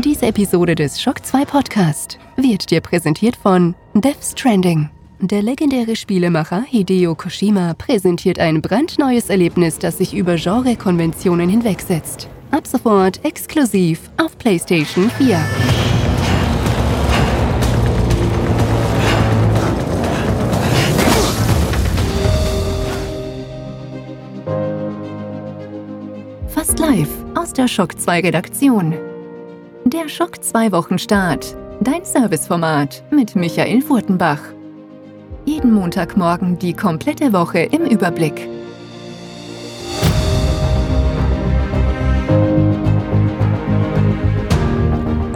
Diese Episode des Shock 2 Podcast wird dir präsentiert von Death Stranding. Der legendäre Spielemacher Hideo Koshima präsentiert ein brandneues Erlebnis, das sich über Genrekonventionen hinwegsetzt. Ab sofort exklusiv auf PlayStation 4. Fast live aus der Shock 2 Redaktion. Der Schock 2 Wochenstart. Dein Serviceformat mit Michael Furtenbach. Jeden Montagmorgen die komplette Woche im Überblick.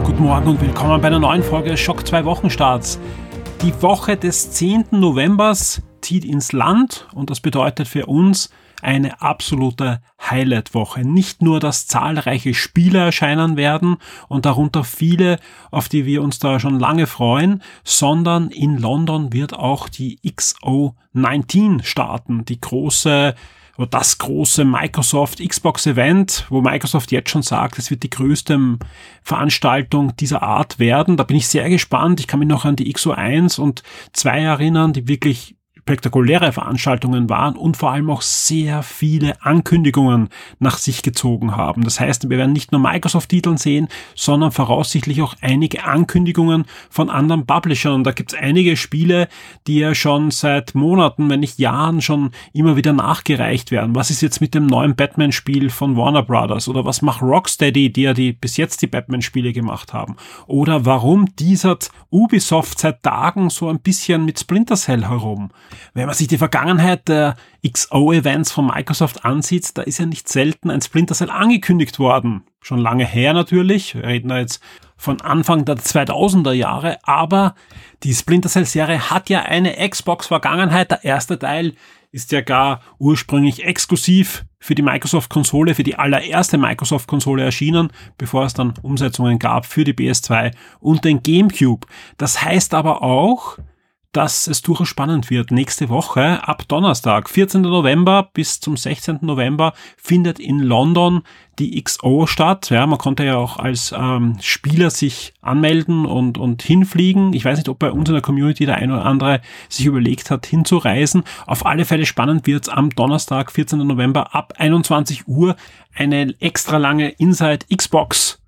Guten Morgen und willkommen bei einer neuen Folge Schock 2 Wochenstarts. Die Woche des 10. Novembers zieht ins Land und das bedeutet für uns, eine absolute Highlight-Woche. Nicht nur, dass zahlreiche Spiele erscheinen werden und darunter viele, auf die wir uns da schon lange freuen, sondern in London wird auch die XO19 starten, die große das große Microsoft Xbox Event, wo Microsoft jetzt schon sagt, es wird die größte Veranstaltung dieser Art werden. Da bin ich sehr gespannt. Ich kann mich noch an die XO1 und 2 erinnern, die wirklich spektakuläre Veranstaltungen waren und vor allem auch sehr viele Ankündigungen nach sich gezogen haben. Das heißt, wir werden nicht nur Microsoft-Titeln sehen, sondern voraussichtlich auch einige Ankündigungen von anderen Publishern. Da gibt es einige Spiele, die ja schon seit Monaten, wenn nicht Jahren schon immer wieder nachgereicht werden. Was ist jetzt mit dem neuen Batman-Spiel von Warner Brothers? Oder was macht Rocksteady, die ja die bis jetzt die Batman-Spiele gemacht haben? Oder warum teasert Ubisoft seit Tagen so ein bisschen mit Splinter Cell herum? Wenn man sich die Vergangenheit der XO-Events von Microsoft ansieht, da ist ja nicht selten ein Splinter Cell angekündigt worden. Schon lange her natürlich. Wir reden da jetzt von Anfang der 2000er Jahre. Aber die Splinter Cell Serie hat ja eine Xbox-Vergangenheit. Der erste Teil ist ja gar ursprünglich exklusiv für die Microsoft-Konsole, für die allererste Microsoft-Konsole erschienen, bevor es dann Umsetzungen gab für die PS2 und den GameCube. Das heißt aber auch, dass es durchaus spannend wird. Nächste Woche, ab Donnerstag, 14. November bis zum 16. November, findet in London die XO statt. Ja, man konnte ja auch als ähm, Spieler sich anmelden und, und hinfliegen. Ich weiß nicht, ob bei uns in der Community der eine oder andere sich überlegt hat, hinzureisen. Auf alle Fälle spannend wird am Donnerstag, 14. November ab 21 Uhr eine extra lange Inside Xbox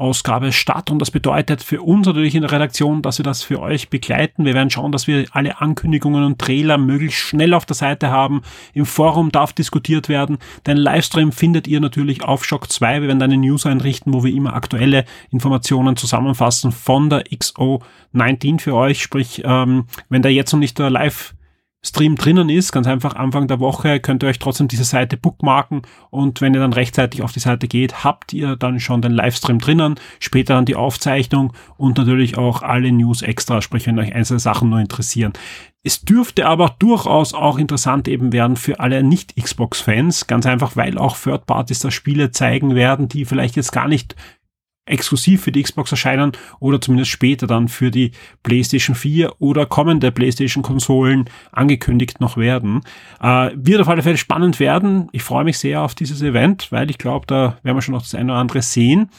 Ausgabe statt. Und das bedeutet für uns natürlich in der Redaktion, dass wir das für euch begleiten. Wir werden schauen, dass wir alle Ankündigungen und Trailer möglichst schnell auf der Seite haben. Im Forum darf diskutiert werden. Den Livestream findet ihr natürlich auf Shock 2. Wir werden eine News einrichten, wo wir immer aktuelle Informationen zusammenfassen von der XO19 für euch. Sprich, ähm, wenn da jetzt noch nicht der Live Stream drinnen ist, ganz einfach Anfang der Woche, könnt ihr euch trotzdem diese Seite bookmarken und wenn ihr dann rechtzeitig auf die Seite geht, habt ihr dann schon den Livestream drinnen, später dann die Aufzeichnung und natürlich auch alle News extra, sprich wenn euch einzelne Sachen nur interessieren. Es dürfte aber durchaus auch interessant eben werden für alle Nicht-Xbox-Fans, ganz einfach, weil auch Third Parties da Spiele zeigen werden, die vielleicht jetzt gar nicht exklusiv für die Xbox erscheinen oder zumindest später dann für die PlayStation 4 oder kommende PlayStation-Konsolen angekündigt noch werden. Äh, wird auf alle Fälle spannend werden. Ich freue mich sehr auf dieses Event, weil ich glaube, da werden wir schon noch das eine oder andere sehen.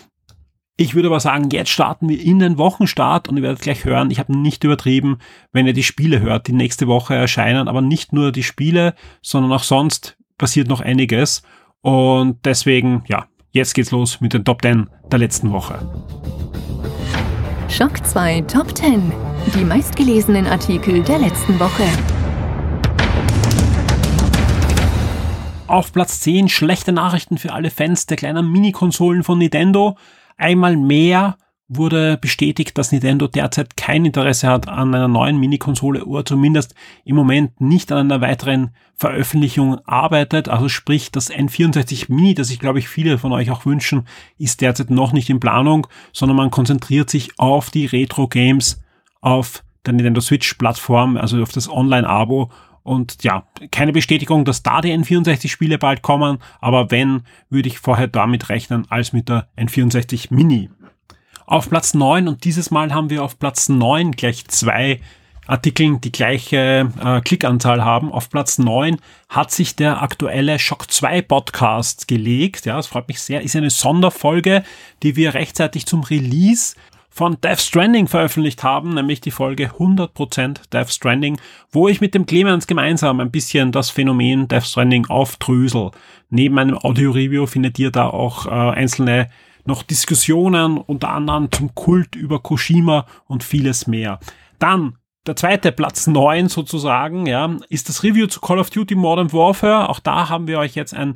Ich würde aber sagen, jetzt starten wir in den Wochenstart und ihr werdet gleich hören, ich habe nicht übertrieben, wenn ihr die Spiele hört, die nächste Woche erscheinen, aber nicht nur die Spiele, sondern auch sonst passiert noch einiges. Und deswegen, ja, Jetzt geht's los mit den Top 10 der letzten Woche. Schock 2 Top 10. Die meistgelesenen Artikel der letzten Woche. Auf Platz 10 schlechte Nachrichten für alle Fans der kleinen Mini-Konsolen von Nintendo. Einmal mehr wurde bestätigt, dass Nintendo derzeit kein Interesse hat an einer neuen Mini-Konsole oder zumindest im Moment nicht an einer weiteren Veröffentlichung arbeitet. Also sprich, das N64 Mini, das ich glaube ich viele von euch auch wünschen, ist derzeit noch nicht in Planung, sondern man konzentriert sich auf die Retro-Games, auf der Nintendo Switch-Plattform, also auf das Online-Abo und ja, keine Bestätigung, dass da die N64-Spiele bald kommen, aber wenn, würde ich vorher damit rechnen als mit der N64 Mini. Auf Platz 9 und dieses Mal haben wir auf Platz 9 gleich zwei Artikeln die gleiche äh, Klickanzahl haben. Auf Platz 9 hat sich der aktuelle Shock 2 Podcast gelegt. Ja, das freut mich sehr. Ist eine Sonderfolge, die wir rechtzeitig zum Release von Death Stranding veröffentlicht haben, nämlich die Folge 100% Death Stranding, wo ich mit dem Clemens gemeinsam ein bisschen das Phänomen Death Stranding aufdrösel. Neben einem Audio-Review findet ihr da auch äh, einzelne noch Diskussionen, unter anderem zum Kult über Koshima und vieles mehr. Dann der zweite Platz 9 sozusagen, ja, ist das Review zu Call of Duty Modern Warfare. Auch da haben wir euch jetzt ein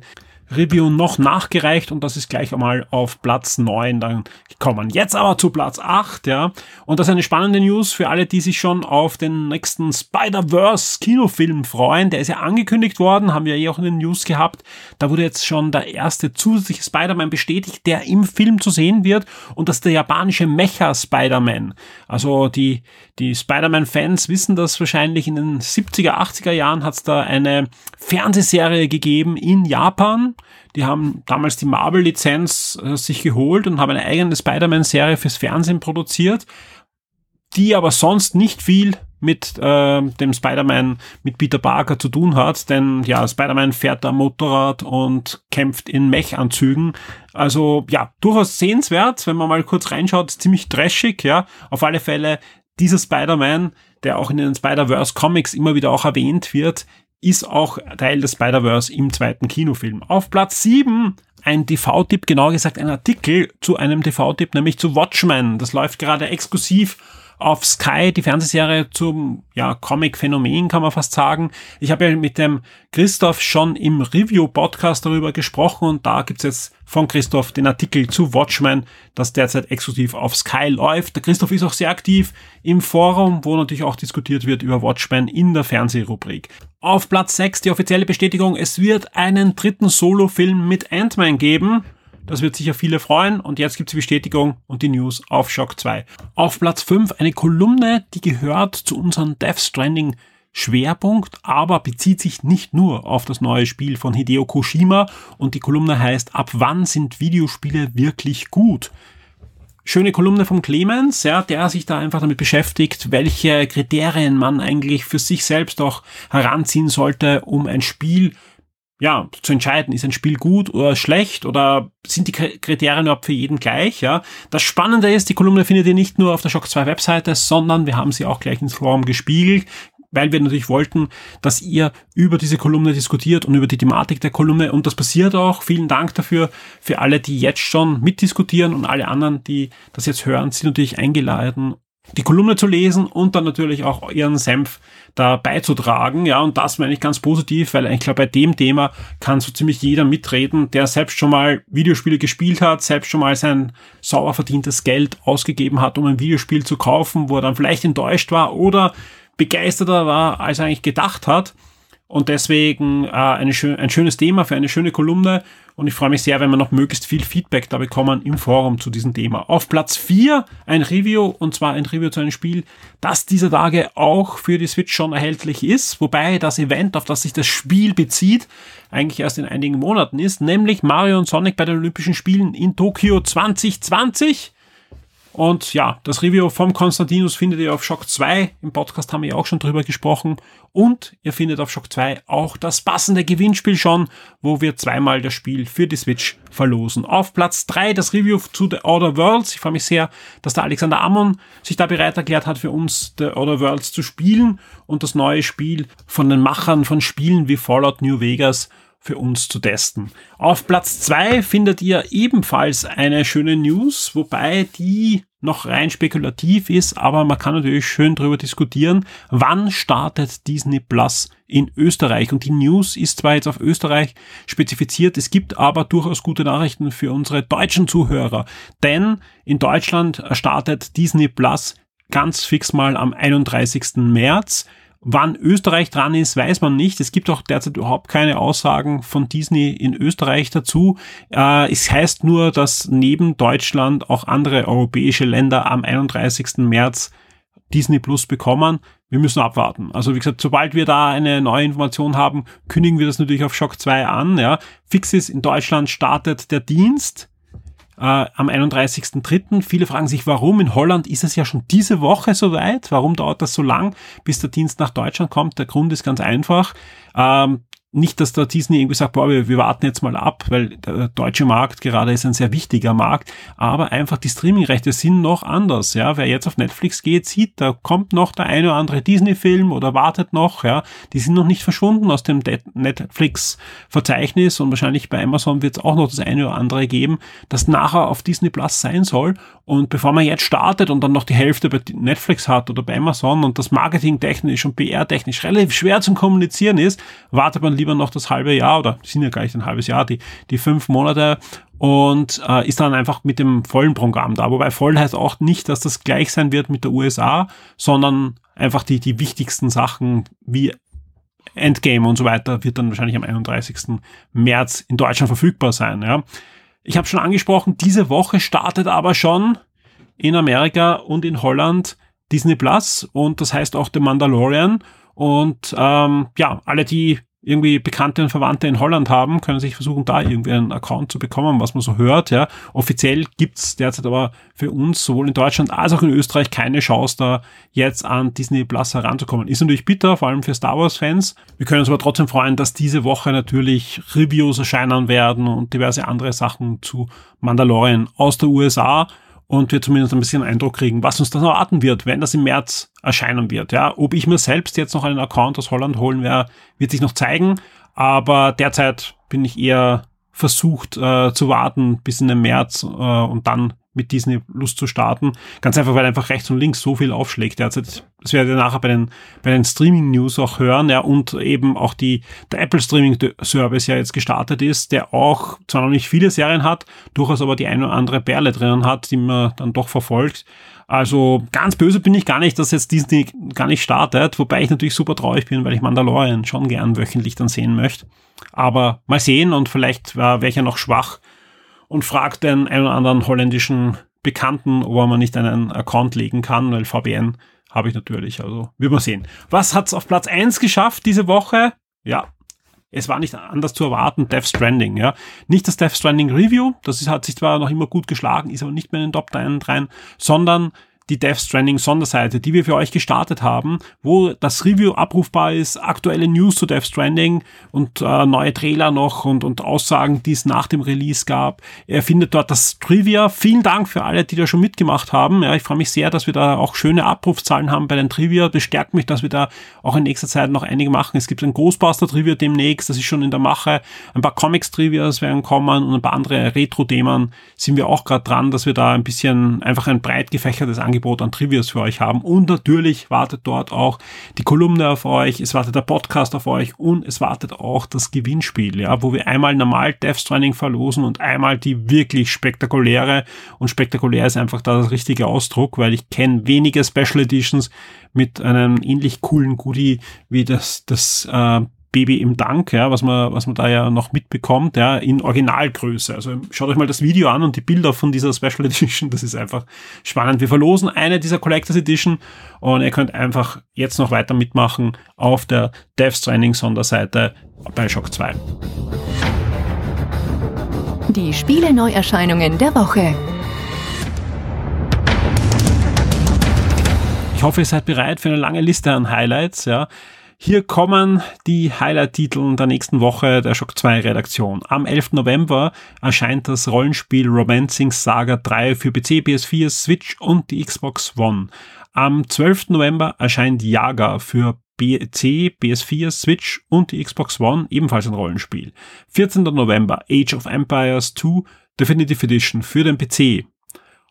Review noch nachgereicht und das ist gleich einmal auf Platz 9 dann gekommen. Jetzt aber zu Platz 8, ja. Und das ist eine spannende News für alle, die sich schon auf den nächsten Spider-Verse Kinofilm freuen. Der ist ja angekündigt worden, haben wir eh auch in den News gehabt. Da wurde jetzt schon der erste zusätzliche Spider-Man bestätigt, der im Film zu sehen wird und das ist der japanische Mecha Spider-Man. Also die, die Spider-Man-Fans wissen das wahrscheinlich. In den 70er, 80er Jahren hat es da eine Fernsehserie gegeben in Japan die haben damals die Marvel-Lizenz äh, sich geholt und haben eine eigene Spider-Man-Serie fürs Fernsehen produziert, die aber sonst nicht viel mit äh, dem Spider-Man mit Peter Parker zu tun hat, denn ja, Spider-Man fährt da Motorrad und kämpft in Mech-Anzügen. Also ja, durchaus sehenswert, wenn man mal kurz reinschaut, ziemlich trashig, ja. Auf alle Fälle dieser Spider-Man, der auch in den Spider-Verse Comics immer wieder auch erwähnt wird, ist auch Teil des Spider-Verse im zweiten Kinofilm. Auf Platz 7 ein TV-Tipp, genau gesagt ein Artikel zu einem TV-Tipp, nämlich zu Watchmen. Das läuft gerade exklusiv auf Sky, die Fernsehserie zum ja, Comic-Phänomen, kann man fast sagen. Ich habe ja mit dem Christoph schon im Review-Podcast darüber gesprochen und da gibt's jetzt von Christoph den Artikel zu Watchmen, das derzeit exklusiv auf Sky läuft. Der Christoph ist auch sehr aktiv im Forum, wo natürlich auch diskutiert wird über Watchmen in der Fernsehrubrik. Auf Platz 6 die offizielle Bestätigung, es wird einen dritten Solo-Film mit Ant-Man geben. Das wird sicher viele freuen. Und jetzt gibt's die Bestätigung und die News auf Shock 2. Auf Platz 5 eine Kolumne, die gehört zu unserem Death Stranding Schwerpunkt, aber bezieht sich nicht nur auf das neue Spiel von Hideo Koshima und die Kolumne heißt Ab wann sind Videospiele wirklich gut? Schöne Kolumne vom Clemens, ja, der sich da einfach damit beschäftigt, welche Kriterien man eigentlich für sich selbst auch heranziehen sollte, um ein Spiel ja, zu entscheiden, ist ein Spiel gut oder schlecht oder sind die Kriterien überhaupt für jeden gleich, ja. Das Spannende ist, die Kolumne findet ihr nicht nur auf der Shock 2 Webseite, sondern wir haben sie auch gleich ins Forum gespiegelt, weil wir natürlich wollten, dass ihr über diese Kolumne diskutiert und über die Thematik der Kolumne und das passiert auch. Vielen Dank dafür für alle, die jetzt schon mitdiskutieren und alle anderen, die das jetzt hören, sind natürlich eingeladen, die Kolumne zu lesen und dann natürlich auch ihren Senf da beizutragen. Ja, und das meine ich ganz positiv, weil ich glaube, bei dem Thema kann so ziemlich jeder mitreden, der selbst schon mal Videospiele gespielt hat, selbst schon mal sein sauer verdientes Geld ausgegeben hat, um ein Videospiel zu kaufen, wo er dann vielleicht enttäuscht war oder begeisterter war, als er eigentlich gedacht hat. Und deswegen äh, eine schön, ein schönes Thema für eine schöne Kolumne. Und ich freue mich sehr, wenn wir noch möglichst viel Feedback da bekommen im Forum zu diesem Thema. Auf Platz 4 ein Review, und zwar ein Review zu einem Spiel, das dieser Tage auch für die Switch schon erhältlich ist. Wobei das Event, auf das sich das Spiel bezieht, eigentlich erst in einigen Monaten ist, nämlich Mario und Sonic bei den Olympischen Spielen in Tokio 2020. Und ja, das Review vom Konstantinus findet ihr auf Shock 2. Im Podcast haben wir auch schon drüber gesprochen. Und ihr findet auf Shock 2 auch das passende Gewinnspiel schon, wo wir zweimal das Spiel für die Switch verlosen. Auf Platz 3 das Review zu The Outer Worlds. Ich freue mich sehr, dass der Alexander Ammon sich da bereit erklärt hat, für uns The Outer Worlds zu spielen und das neue Spiel von den Machern von Spielen wie Fallout New Vegas für uns zu testen. Auf Platz zwei findet ihr ebenfalls eine schöne News, wobei die noch rein spekulativ ist, aber man kann natürlich schön darüber diskutieren, wann startet Disney Plus in Österreich. Und die News ist zwar jetzt auf Österreich spezifiziert, es gibt aber durchaus gute Nachrichten für unsere deutschen Zuhörer, denn in Deutschland startet Disney Plus ganz fix mal am 31. März. Wann Österreich dran ist, weiß man nicht. Es gibt auch derzeit überhaupt keine Aussagen von Disney in Österreich dazu. Äh, es heißt nur, dass neben Deutschland auch andere europäische Länder am 31. März Disney Plus bekommen. Wir müssen abwarten. Also wie gesagt, sobald wir da eine neue Information haben, kündigen wir das natürlich auf Shock 2 an. Ja. Fix ist, in Deutschland startet der Dienst äh, am 31.03. Viele fragen sich, warum? In Holland ist es ja schon diese Woche soweit. Warum dauert das so lang, bis der Dienst nach Deutschland kommt? Der Grund ist ganz einfach. Ähm, nicht, dass der Disney irgendwie sagt, boah, wir, wir warten jetzt mal ab, weil der deutsche Markt gerade ist ein sehr wichtiger Markt, aber einfach die Streamingrechte sind noch anders, ja. Wer jetzt auf Netflix geht, sieht, da kommt noch der eine oder andere Disney-Film oder wartet noch, ja. Die sind noch nicht verschwunden aus dem Netflix-Verzeichnis und wahrscheinlich bei Amazon wird es auch noch das eine oder andere geben, das nachher auf Disney Plus sein soll. Und bevor man jetzt startet und dann noch die Hälfte bei Netflix hat oder bei Amazon und das Marketing technisch und PR technisch relativ schwer zum Kommunizieren ist, wartet man lieber noch das halbe Jahr oder sind ja gleich ein halbes Jahr, die, die fünf Monate und äh, ist dann einfach mit dem vollen Programm da. Wobei voll heißt auch nicht, dass das gleich sein wird mit der USA, sondern einfach die, die wichtigsten Sachen wie Endgame und so weiter wird dann wahrscheinlich am 31. März in Deutschland verfügbar sein. Ja. Ich habe schon angesprochen, diese Woche startet aber schon in Amerika und in Holland Disney Plus und das heißt auch The Mandalorian. Und ähm, ja, alle, die irgendwie Bekannte und Verwandte in Holland haben, können sich versuchen, da irgendwie einen Account zu bekommen, was man so hört. Ja. Offiziell gibt's derzeit aber für uns sowohl in Deutschland als auch in Österreich keine Chance, da jetzt an Disney Plus heranzukommen. Ist natürlich bitter, vor allem für Star Wars-Fans. Wir können uns aber trotzdem freuen, dass diese Woche natürlich Reviews erscheinen werden und diverse andere Sachen zu Mandalorian aus der USA und wir zumindest ein bisschen Eindruck kriegen, was uns dann erwarten wird, wenn das im März erscheinen wird. Ja, ob ich mir selbst jetzt noch einen Account aus Holland holen werde, wird sich noch zeigen. Aber derzeit bin ich eher versucht äh, zu warten bis in den März äh, und dann mit Disney Lust zu starten. Ganz einfach, weil einfach rechts und links so viel aufschlägt derzeit. Das werdet ihr nachher bei den, bei den Streaming News auch hören, ja, und eben auch die, der Apple Streaming Service ja jetzt gestartet ist, der auch zwar noch nicht viele Serien hat, durchaus aber die eine oder andere Perle drinnen hat, die man dann doch verfolgt. Also ganz böse bin ich gar nicht, dass jetzt Disney gar nicht startet, wobei ich natürlich super traurig bin, weil ich Mandalorian schon gern wöchentlich dann sehen möchte. Aber mal sehen und vielleicht wäre ich ja noch schwach und fragt den einen oder anderen holländischen Bekannten, ob mal nicht einen Account legen kann, weil VPN habe ich natürlich. Also, wird man sehen. Was hat's auf Platz eins geschafft diese Woche? Ja, es war nicht anders zu erwarten, Death Stranding, ja. Nicht das Death Stranding Review, das ist, hat sich zwar noch immer gut geschlagen, ist aber nicht mehr in den Top 3 rein, sondern die Death Stranding Sonderseite, die wir für euch gestartet haben, wo das Review abrufbar ist, aktuelle News zu Death Stranding und äh, neue Trailer noch und, und Aussagen, die es nach dem Release gab. Er findet dort das Trivia. Vielen Dank für alle, die da schon mitgemacht haben. Ja, ich freue mich sehr, dass wir da auch schöne Abrufzahlen haben bei den Trivia. Das stärkt mich, dass wir da auch in nächster Zeit noch einige machen. Es gibt ein Ghostbuster Trivia demnächst, das ist schon in der Mache. Ein paar Comics Trivias werden kommen und ein paar andere Retro-Themen sind wir auch gerade dran, dass wir da ein bisschen einfach ein breit gefächertes Angebot Angebot an Trivias für euch haben. Und natürlich wartet dort auch die Kolumne auf euch, es wartet der Podcast auf euch und es wartet auch das Gewinnspiel, ja, wo wir einmal normal Death Stranding verlosen und einmal die wirklich spektakuläre. Und spektakulär ist einfach da das richtige Ausdruck, weil ich kenne wenige Special Editions mit einem ähnlich coolen Goodie wie das, das äh, Baby im Dank, ja, was man, was man da ja noch mitbekommt, ja, in Originalgröße. Also schaut euch mal das Video an und die Bilder von dieser Special Edition, das ist einfach spannend. Wir verlosen eine dieser Collectors Edition und ihr könnt einfach jetzt noch weiter mitmachen auf der Death Stranding Sonderseite bei Shock 2. Die Spiele Neuerscheinungen der Woche. Ich hoffe, ihr seid bereit für eine lange Liste an Highlights, ja. Hier kommen die Highlight-Titel der nächsten Woche der Shock 2 Redaktion. Am 11. November erscheint das Rollenspiel Romancing Saga 3 für PC, PS4, Switch und die Xbox One. Am 12. November erscheint Yaga für PC, PS4, Switch und die Xbox One, ebenfalls ein Rollenspiel. 14. November Age of Empires 2 Definitive Edition für den PC.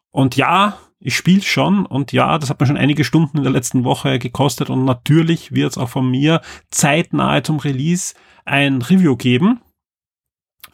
Und ja, ich spiele schon und ja, das hat mir schon einige Stunden in der letzten Woche gekostet und natürlich wird es auch von mir zeitnahe zum Release ein Review geben.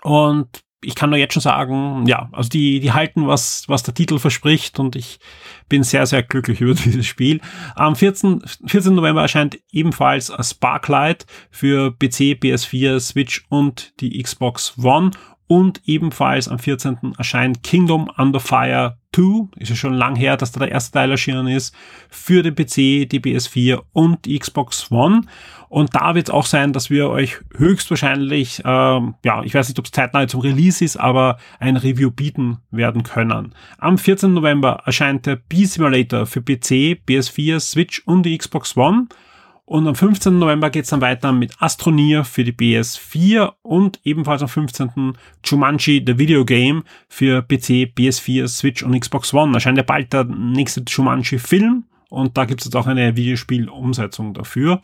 Und ich kann nur jetzt schon sagen, ja, also die, die halten, was, was der Titel verspricht und ich bin sehr, sehr glücklich über dieses Spiel. Am 14, 14. November erscheint ebenfalls Sparklight für PC, PS4, Switch und die Xbox One und ebenfalls am 14. erscheint Kingdom Under Fire 2, ist ja schon lang her, dass da der erste Teil erschienen ist, für den PC, die PS4 und die Xbox One. Und da wird es auch sein, dass wir euch höchstwahrscheinlich, ähm, ja, ich weiß nicht, ob es zeitnah zum Release ist, aber ein Review bieten werden können. Am 14. November erscheint der B-Simulator für PC, PS4, Switch und die Xbox One. Und am 15. November geht es dann weiter mit Astroneer für die PS4 und ebenfalls am 15. Jumanji The Video Game für PC, PS4, Switch und Xbox One. Erscheint ja bald der nächste Jumanji-Film und da gibt es jetzt auch eine Videospiel-Umsetzung dafür.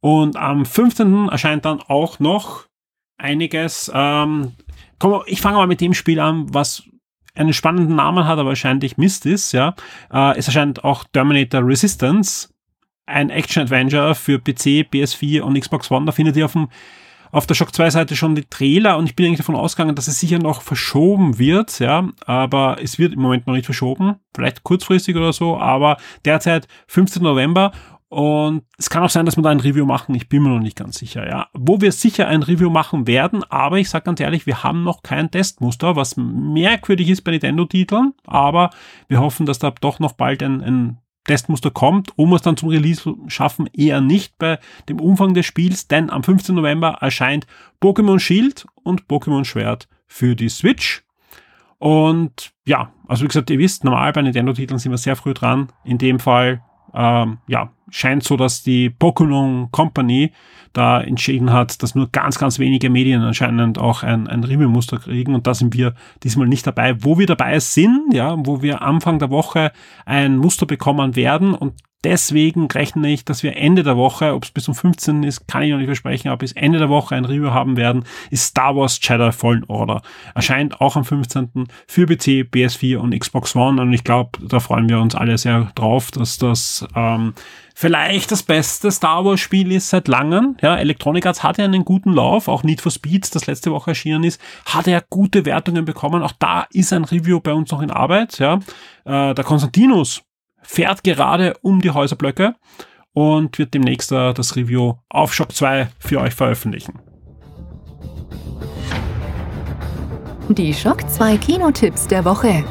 Und am 15. erscheint dann auch noch einiges. Ähm, komm, ich fange mal mit dem Spiel an, was einen spannenden Namen hat, aber wahrscheinlich Mist ist. Ja, äh, es erscheint auch Terminator Resistance ein Action-Adventure für PC, PS4 und Xbox One. Da findet ihr auf, dem, auf der Shock 2 Seite schon die Trailer und ich bin eigentlich davon ausgegangen, dass es sicher noch verschoben wird, ja, aber es wird im Moment noch nicht verschoben, vielleicht kurzfristig oder so, aber derzeit 15. November und es kann auch sein, dass wir da ein Review machen. Ich bin mir noch nicht ganz sicher, ja. Wo wir sicher ein Review machen werden, aber ich sage ganz ehrlich, wir haben noch kein Testmuster, was merkwürdig ist bei Nintendo-Titeln, aber wir hoffen, dass da doch noch bald ein, ein Testmuster kommt, um es dann zum Release schaffen, eher nicht bei dem Umfang des Spiels, denn am 15. November erscheint Pokémon Shield und Pokémon Schwert für die Switch. Und ja, also wie gesagt, ihr wisst, normal bei Nintendo-Titeln sind wir sehr früh dran. In dem Fall ähm, ja, scheint so, dass die Pokémon Company da entschieden hat, dass nur ganz, ganz wenige Medien anscheinend auch ein, ein Review-Muster kriegen und da sind wir diesmal nicht dabei. Wo wir dabei sind, ja, wo wir Anfang der Woche ein Muster bekommen werden und Deswegen rechne ich, dass wir Ende der Woche, ob es bis zum 15. ist, kann ich noch nicht versprechen, aber bis Ende der Woche ein Review haben werden, ist Star Wars Jedi Fallen Order. Erscheint auch am 15. für PC, PS4 und Xbox One und ich glaube, da freuen wir uns alle sehr drauf, dass das ähm, vielleicht das beste Star Wars Spiel ist seit langem. Ja, Electronic Arts hatte einen guten Lauf, auch Need for Speed, das letzte Woche erschienen ist, hat er gute Wertungen bekommen. Auch da ist ein Review bei uns noch in Arbeit. Ja, äh, der Konstantinus fährt gerade um die Häuserblöcke und wird demnächst äh, das Review auf Shock 2 für euch veröffentlichen. Die Shock 2 Kinotipps der Woche.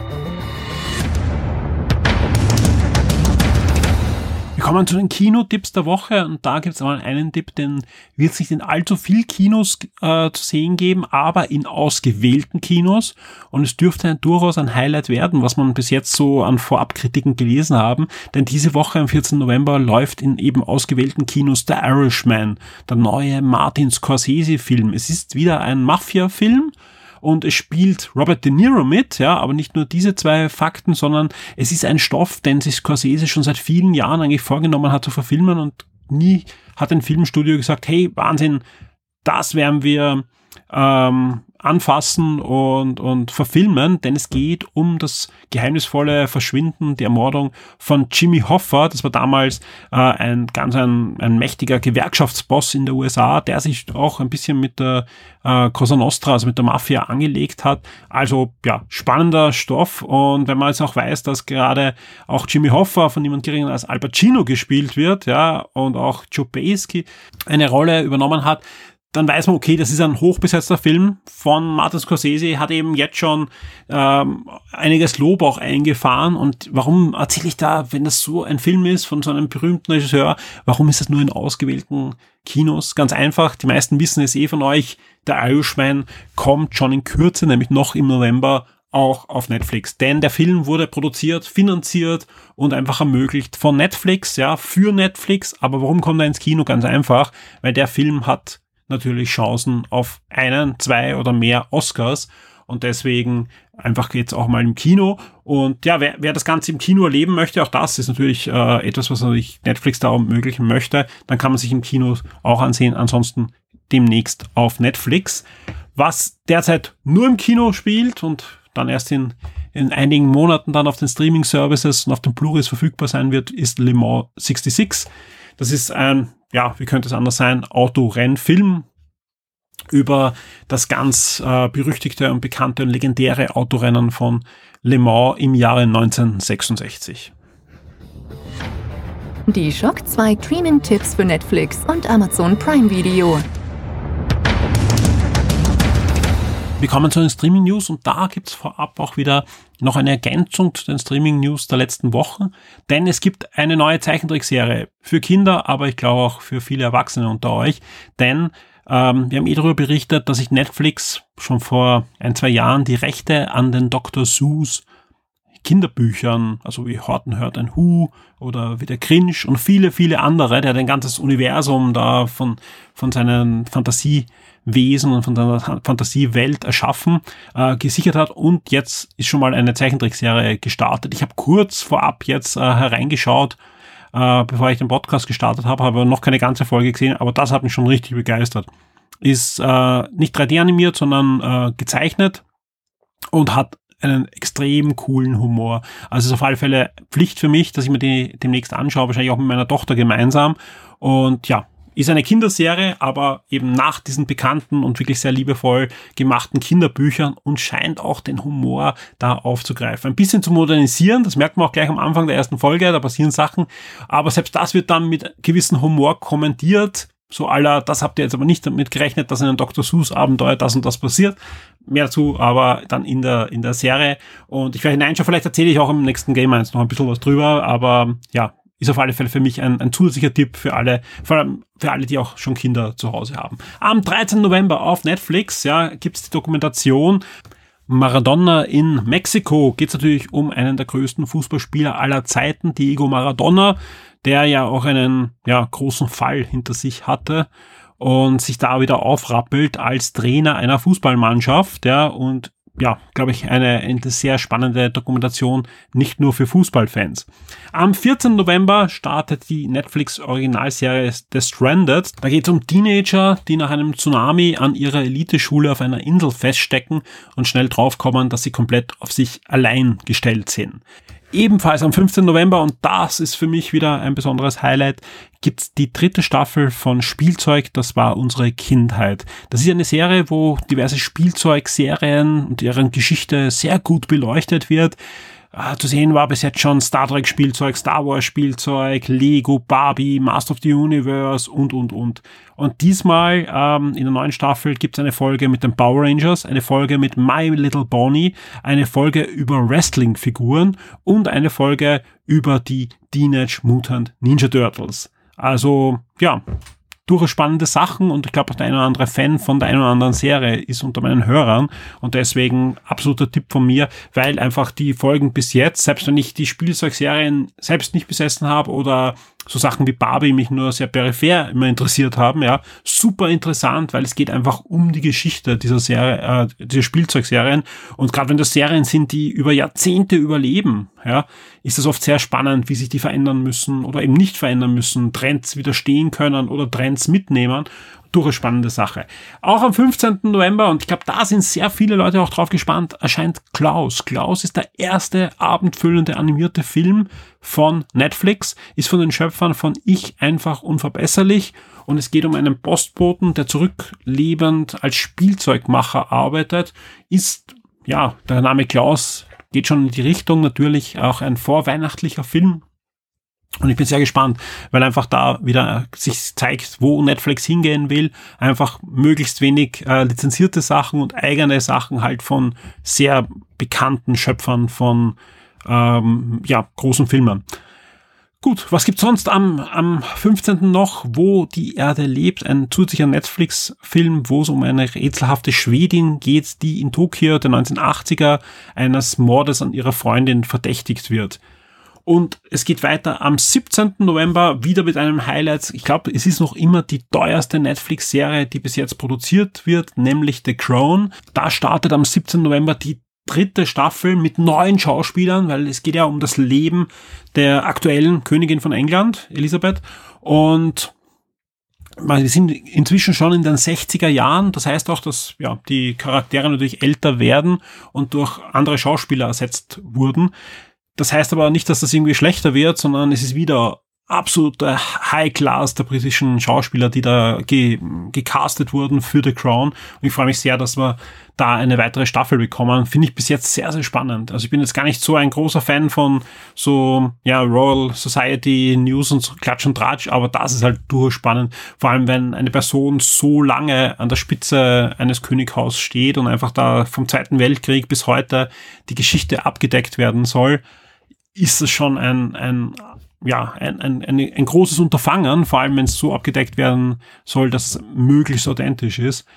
Kommen zu den Kinotipps der Woche und da gibt es mal einen Tipp, den wird es nicht in allzu viel Kinos äh, zu sehen geben, aber in ausgewählten Kinos und es dürfte durchaus ein Highlight werden, was man bis jetzt so an Vorabkritiken gelesen haben, denn diese Woche am 14. November läuft in eben ausgewählten Kinos The Irishman, der neue Martin Scorsese Film. Es ist wieder ein Mafia-Film, und es spielt Robert De Niro mit, ja, aber nicht nur diese zwei Fakten, sondern es ist ein Stoff, den sich Scorsese schon seit vielen Jahren eigentlich vorgenommen hat zu verfilmen und nie hat ein Filmstudio gesagt, hey, Wahnsinn, das werden wir ähm, anfassen und, und verfilmen, denn es geht um das geheimnisvolle Verschwinden, die Ermordung von Jimmy Hoffa. Das war damals äh, ein ganz ein, ein mächtiger Gewerkschaftsboss in der USA, der sich auch ein bisschen mit der äh, Cosa Nostra, also mit der Mafia angelegt hat. Also ja, spannender Stoff und wenn man jetzt auch weiß, dass gerade auch Jimmy Hoffa von niemand geringer als Al Pacino gespielt wird, ja, und auch Joe Pesci eine Rolle übernommen hat, dann weiß man, okay, das ist ein hochbesetzter Film von Martin Scorsese, hat eben jetzt schon ähm, einiges Lob auch eingefahren. Und warum erzähle ich da, wenn das so ein Film ist von so einem berühmten Regisseur, warum ist das nur in ausgewählten Kinos? Ganz einfach, die meisten wissen es eh von euch, der Irishman kommt schon in Kürze, nämlich noch im November auch auf Netflix. Denn der Film wurde produziert, finanziert und einfach ermöglicht von Netflix, ja, für Netflix. Aber warum kommt er ins Kino? Ganz einfach, weil der Film hat natürlich Chancen auf einen, zwei oder mehr Oscars. Und deswegen einfach geht's auch mal im Kino. Und ja, wer, wer das Ganze im Kino erleben möchte, auch das ist natürlich äh, etwas, was natürlich Netflix da ermöglichen möchte. Dann kann man sich im Kino auch ansehen. Ansonsten demnächst auf Netflix. Was derzeit nur im Kino spielt und dann erst in, in einigen Monaten dann auf den Streaming-Services und auf den Blu-rays verfügbar sein wird, ist Le Mans 66. Das ist ein ja, wie könnte es anders sein, Autorennfilm über das ganz äh, berüchtigte und bekannte und legendäre Autorennen von Le Mans im Jahre 1966. Die Shock 2 Streaming-Tipps für Netflix und Amazon Prime Video. Wir kommen zu den Streaming-News und da gibt's vorab auch wieder noch eine Ergänzung zu den Streaming-News der letzten Wochen, denn es gibt eine neue Zeichentrickserie für Kinder, aber ich glaube auch für viele Erwachsene unter euch, denn ähm, wir haben eh darüber berichtet, dass sich Netflix schon vor ein, zwei Jahren die Rechte an den Dr. Seuss Kinderbüchern, also wie Horton hört ein Hu oder wie der Cringe und viele, viele andere, der hat ein ganzes Universum da von, von seinen Fantasie Wesen und von der Fantasiewelt erschaffen, äh, gesichert hat und jetzt ist schon mal eine Zeichentrickserie gestartet. Ich habe kurz vorab jetzt äh, hereingeschaut, äh, bevor ich den Podcast gestartet habe, habe noch keine ganze Folge gesehen, aber das hat mich schon richtig begeistert. Ist äh, nicht 3D animiert, sondern äh, gezeichnet und hat einen extrem coolen Humor. Also es ist auf alle Fälle Pflicht für mich, dass ich mir die demnächst anschaue, wahrscheinlich auch mit meiner Tochter gemeinsam. Und ja, ist eine Kinderserie, aber eben nach diesen bekannten und wirklich sehr liebevoll gemachten Kinderbüchern und scheint auch den Humor da aufzugreifen. Ein bisschen zu modernisieren, das merkt man auch gleich am Anfang der ersten Folge, da passieren Sachen, aber selbst das wird dann mit gewissen Humor kommentiert. So aller, das habt ihr jetzt aber nicht damit gerechnet, dass in einem Dr. Seuss Abenteuer das und das passiert. Mehr dazu aber dann in der, in der Serie. Und ich werde hineinschauen, vielleicht erzähle ich auch im nächsten Game 1 noch ein bisschen was drüber, aber ja, ist auf alle Fälle für mich ein, ein zusätzlicher Tipp für alle, vor allem für alle, die auch schon Kinder zu Hause haben. Am 13. November auf Netflix ja, gibt es die Dokumentation Maradona in Mexiko. Geht es natürlich um einen der größten Fußballspieler aller Zeiten, Diego Maradona, der ja auch einen ja, großen Fall hinter sich hatte und sich da wieder aufrappelt als Trainer einer Fußballmannschaft, ja, und ja, glaube ich, eine, eine sehr spannende Dokumentation, nicht nur für Fußballfans. Am 14. November startet die Netflix-Originalserie The Stranded. Da geht es um Teenager, die nach einem Tsunami an ihrer Eliteschule auf einer Insel feststecken und schnell draufkommen, dass sie komplett auf sich allein gestellt sind. Ebenfalls am 15. November, und das ist für mich wieder ein besonderes Highlight, gibt's die dritte Staffel von Spielzeug, das war unsere Kindheit. Das ist eine Serie, wo diverse Spielzeugserien und deren Geschichte sehr gut beleuchtet wird. Ah, zu sehen war bis jetzt schon Star Trek Spielzeug, Star Wars Spielzeug, Lego, Barbie, Master of the Universe und, und, und. Und diesmal ähm, in der neuen Staffel gibt es eine Folge mit den Power Rangers, eine Folge mit My Little Bonnie, eine Folge über Wrestling-Figuren und eine Folge über die Teenage Mutant Ninja Turtles. Also, ja, durchaus spannende Sachen und ich glaube auch der ein oder andere Fan von der einen oder anderen Serie ist unter meinen Hörern und deswegen absoluter Tipp von mir, weil einfach die Folgen bis jetzt, selbst wenn ich die Spielzeugserien selbst nicht besessen habe oder so Sachen wie Barbie mich nur sehr peripher immer interessiert haben, ja, super interessant, weil es geht einfach um die Geschichte dieser Serie, äh, dieser Spielzeugserien und gerade wenn das Serien sind, die über Jahrzehnte überleben, ja, ist es oft sehr spannend, wie sich die verändern müssen oder eben nicht verändern müssen, Trends widerstehen können oder Trends mitnehmen durchaus spannende Sache. Auch am 15. November, und ich glaube, da sind sehr viele Leute auch drauf gespannt, erscheint Klaus. Klaus ist der erste abendfüllende animierte Film von Netflix, ist von den Schöpfern von Ich einfach unverbesserlich und es geht um einen Postboten, der zurücklebend als Spielzeugmacher arbeitet, ist, ja, der Name Klaus geht schon in die Richtung, natürlich auch ein vorweihnachtlicher Film, und ich bin sehr gespannt, weil einfach da wieder sich zeigt, wo Netflix hingehen will. Einfach möglichst wenig äh, lizenzierte Sachen und eigene Sachen halt von sehr bekannten Schöpfern von ähm, ja, großen Filmen. Gut, was gibt's sonst am, am 15. noch, wo die Erde lebt? Ein zusätzlicher Netflix-Film, wo es um eine rätselhafte Schwedin geht, die in Tokio der 1980er eines Mordes an ihrer Freundin verdächtigt wird. Und es geht weiter am 17. November wieder mit einem Highlight. Ich glaube, es ist noch immer die teuerste Netflix-Serie, die bis jetzt produziert wird, nämlich The Crown. Da startet am 17. November die dritte Staffel mit neuen Schauspielern, weil es geht ja um das Leben der aktuellen Königin von England, Elisabeth. Und wir sind inzwischen schon in den 60er Jahren. Das heißt auch, dass ja, die Charaktere natürlich älter werden und durch andere Schauspieler ersetzt wurden. Das heißt aber nicht, dass das irgendwie schlechter wird, sondern es ist wieder absolute High Class der britischen Schauspieler, die da ge gecastet wurden für The Crown. Und ich freue mich sehr, dass wir da eine weitere Staffel bekommen. Finde ich bis jetzt sehr, sehr spannend. Also ich bin jetzt gar nicht so ein großer Fan von so, ja, Royal Society News und Klatsch und Tratsch, aber das ist halt durchaus spannend. Vor allem, wenn eine Person so lange an der Spitze eines Könighaus steht und einfach da vom Zweiten Weltkrieg bis heute die Geschichte abgedeckt werden soll, ist es schon ein, ein ja, ein, ein, ein, großes Unterfangen, vor allem wenn es so abgedeckt werden soll, dass es möglichst authentisch ist.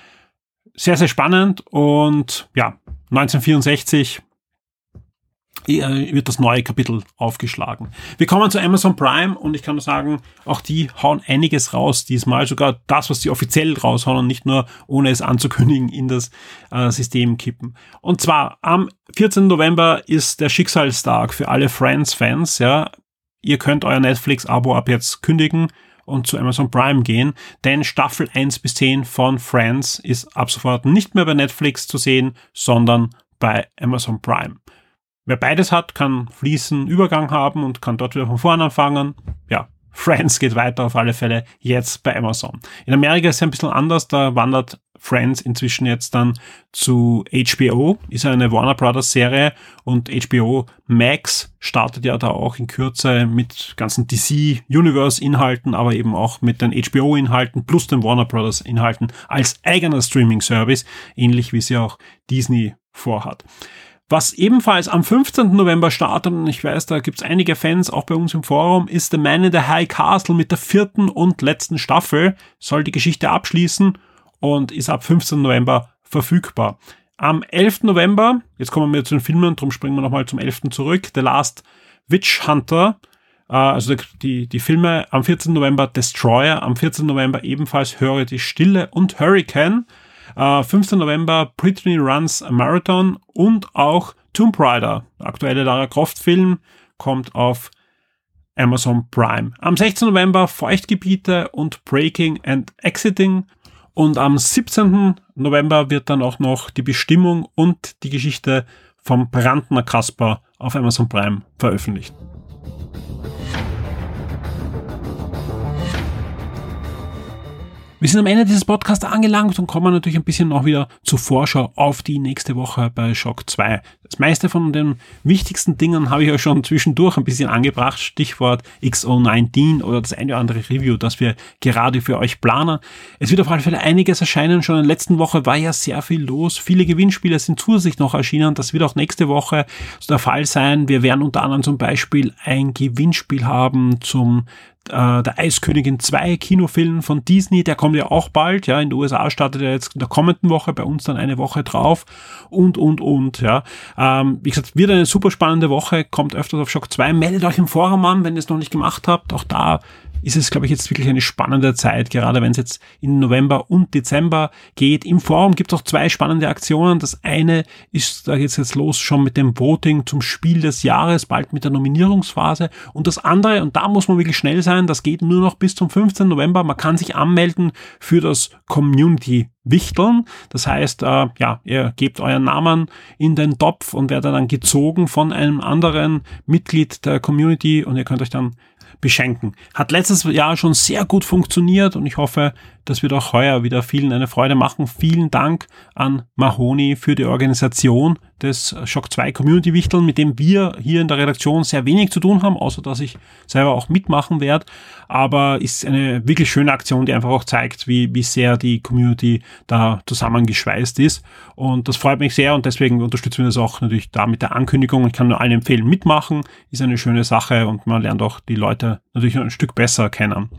Sehr, sehr spannend und ja, 1964 äh, wird das neue Kapitel aufgeschlagen. Wir kommen zu Amazon Prime und ich kann nur sagen, auch die hauen einiges raus diesmal, sogar das, was sie offiziell raushauen und nicht nur ohne es anzukündigen in das äh, System kippen. Und zwar am 14. November ist der Schicksalstag für alle Friends-Fans, ja. Ihr könnt euer Netflix-Abo ab jetzt kündigen und zu Amazon Prime gehen, denn Staffel 1 bis 10 von Friends ist ab sofort nicht mehr bei Netflix zu sehen, sondern bei Amazon Prime. Wer beides hat, kann fließen Übergang haben und kann dort wieder von vorne anfangen. Ja, Friends geht weiter auf alle Fälle jetzt bei Amazon. In Amerika ist es ein bisschen anders, da wandert Friends inzwischen jetzt dann zu HBO, ist eine Warner Brothers Serie und HBO Max startet ja da auch in Kürze mit ganzen DC Universe Inhalten, aber eben auch mit den HBO Inhalten plus den Warner Brothers Inhalten als eigener Streaming Service, ähnlich wie sie auch Disney vorhat. Was ebenfalls am 15. November startet, und ich weiß, da gibt's einige Fans auch bei uns im Forum, ist The Man in the High Castle mit der vierten und letzten Staffel, soll die Geschichte abschließen und ist ab 15. November verfügbar. Am 11. November, jetzt kommen wir zu den Filmen, darum springen wir nochmal zum 11. zurück, The Last Witch Hunter, äh, also die, die Filme am 14. November Destroyer, am 14. November ebenfalls Höre die Stille und Hurricane, äh, 15. November Brittany Runs a Marathon und auch Tomb Raider, aktuelle Lara Croft Film, kommt auf Amazon Prime. Am 16. November Feuchtgebiete und Breaking and Exiting. Und am 17. November wird dann auch noch die Bestimmung und die Geschichte vom Brandner Kasper auf Amazon Prime veröffentlicht. Wir sind am Ende dieses Podcasts angelangt und kommen natürlich ein bisschen noch wieder zur Vorschau auf die nächste Woche bei Shock 2. Das meiste von den wichtigsten Dingen habe ich euch schon zwischendurch ein bisschen angebracht. Stichwort XO19 oder das eine oder andere Review, das wir gerade für euch planen. Es wird auf alle Fälle einiges erscheinen. Schon in der letzten Woche war ja sehr viel los. Viele Gewinnspiele sind zusätzlich noch erschienen. Das wird auch nächste Woche der Fall sein. Wir werden unter anderem zum Beispiel ein Gewinnspiel haben zum äh, der Eiskönigin 2 Kinofilm von Disney, der kommt ja auch bald, ja, in den USA startet er jetzt in der kommenden Woche, bei uns dann eine Woche drauf und, und, und, ja. Ähm, wie gesagt, wird eine super spannende Woche, kommt öfters auf Shock 2, meldet euch im Forum an, wenn ihr es noch nicht gemacht habt, auch da ist es, glaube ich, jetzt wirklich eine spannende Zeit, gerade wenn es jetzt in November und Dezember geht. Im Forum gibt es auch zwei spannende Aktionen. Das eine ist, da geht jetzt los schon mit dem Voting zum Spiel des Jahres, bald mit der Nominierungsphase. Und das andere, und da muss man wirklich schnell sein, das geht nur noch bis zum 15. November. Man kann sich anmelden für das Community Wichteln. Das heißt, äh, ja, ihr gebt euren Namen in den Topf und werdet dann gezogen von einem anderen Mitglied der Community und ihr könnt euch dann beschenken. Hat letztes Jahr schon sehr gut funktioniert und ich hoffe, das wird auch heuer wieder vielen eine Freude machen. Vielen Dank an Mahoni für die Organisation des Shock 2 Community Wichteln, mit dem wir hier in der Redaktion sehr wenig zu tun haben, außer dass ich selber auch mitmachen werde. Aber ist eine wirklich schöne Aktion, die einfach auch zeigt, wie, wie sehr die Community da zusammengeschweißt ist. Und das freut mich sehr und deswegen unterstützen wir das auch natürlich da mit der Ankündigung. Ich kann nur allen empfehlen, mitmachen. Ist eine schöne Sache und man lernt auch die Leute natürlich ein Stück besser kennen.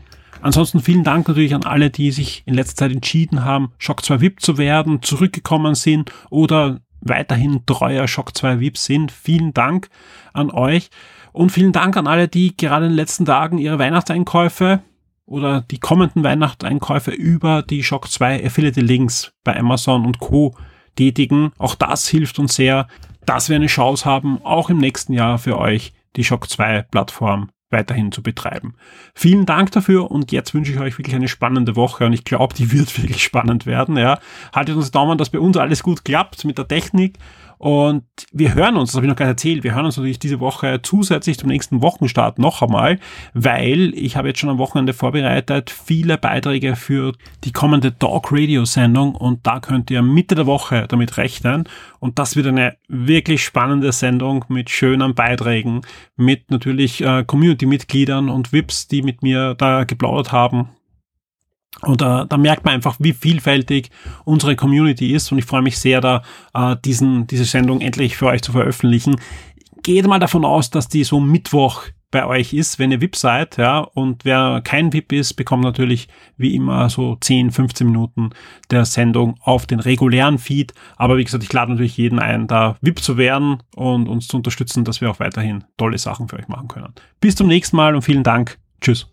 Ansonsten vielen Dank natürlich an alle, die sich in letzter Zeit entschieden haben, Shock 2 VIP zu werden, zurückgekommen sind oder weiterhin treuer Shock 2 VIP sind. Vielen Dank an euch und vielen Dank an alle, die gerade in den letzten Tagen ihre Weihnachtseinkäufe oder die kommenden Weihnachtseinkäufe über die Shock 2 Affiliate Links bei Amazon und Co. tätigen. Auch das hilft uns sehr, dass wir eine Chance haben, auch im nächsten Jahr für euch die Shock 2 Plattform weiterhin zu betreiben. Vielen Dank dafür und jetzt wünsche ich euch wirklich eine spannende Woche und ich glaube, die wird wirklich spannend werden. Ja. Haltet uns Daumen, dass bei uns alles gut klappt mit der Technik Und wir hören uns, das habe ich noch gar nicht erzählt, wir hören uns natürlich diese Woche zusätzlich zum nächsten Wochenstart noch einmal, weil ich habe jetzt schon am Wochenende vorbereitet viele Beiträge für die kommende Talk Radio Sendung und da könnt ihr Mitte der Woche damit rechnen. Und das wird eine wirklich spannende Sendung mit schönen Beiträgen, mit natürlich äh, Community-Mitgliedern und VIPs, die mit mir da geplaudert haben. Und äh, da merkt man einfach, wie vielfältig unsere Community ist. Und ich freue mich sehr, da äh, diesen, diese Sendung endlich für euch zu veröffentlichen. Geht mal davon aus, dass die so Mittwoch bei euch ist, wenn ihr VIP seid, ja, und wer kein VIP ist, bekommt natürlich wie immer so 10, 15 Minuten der Sendung auf den regulären Feed. Aber wie gesagt, ich lade natürlich jeden ein, da VIP zu werden und uns zu unterstützen, dass wir auch weiterhin tolle Sachen für euch machen können. Bis zum nächsten Mal und vielen Dank. Tschüss.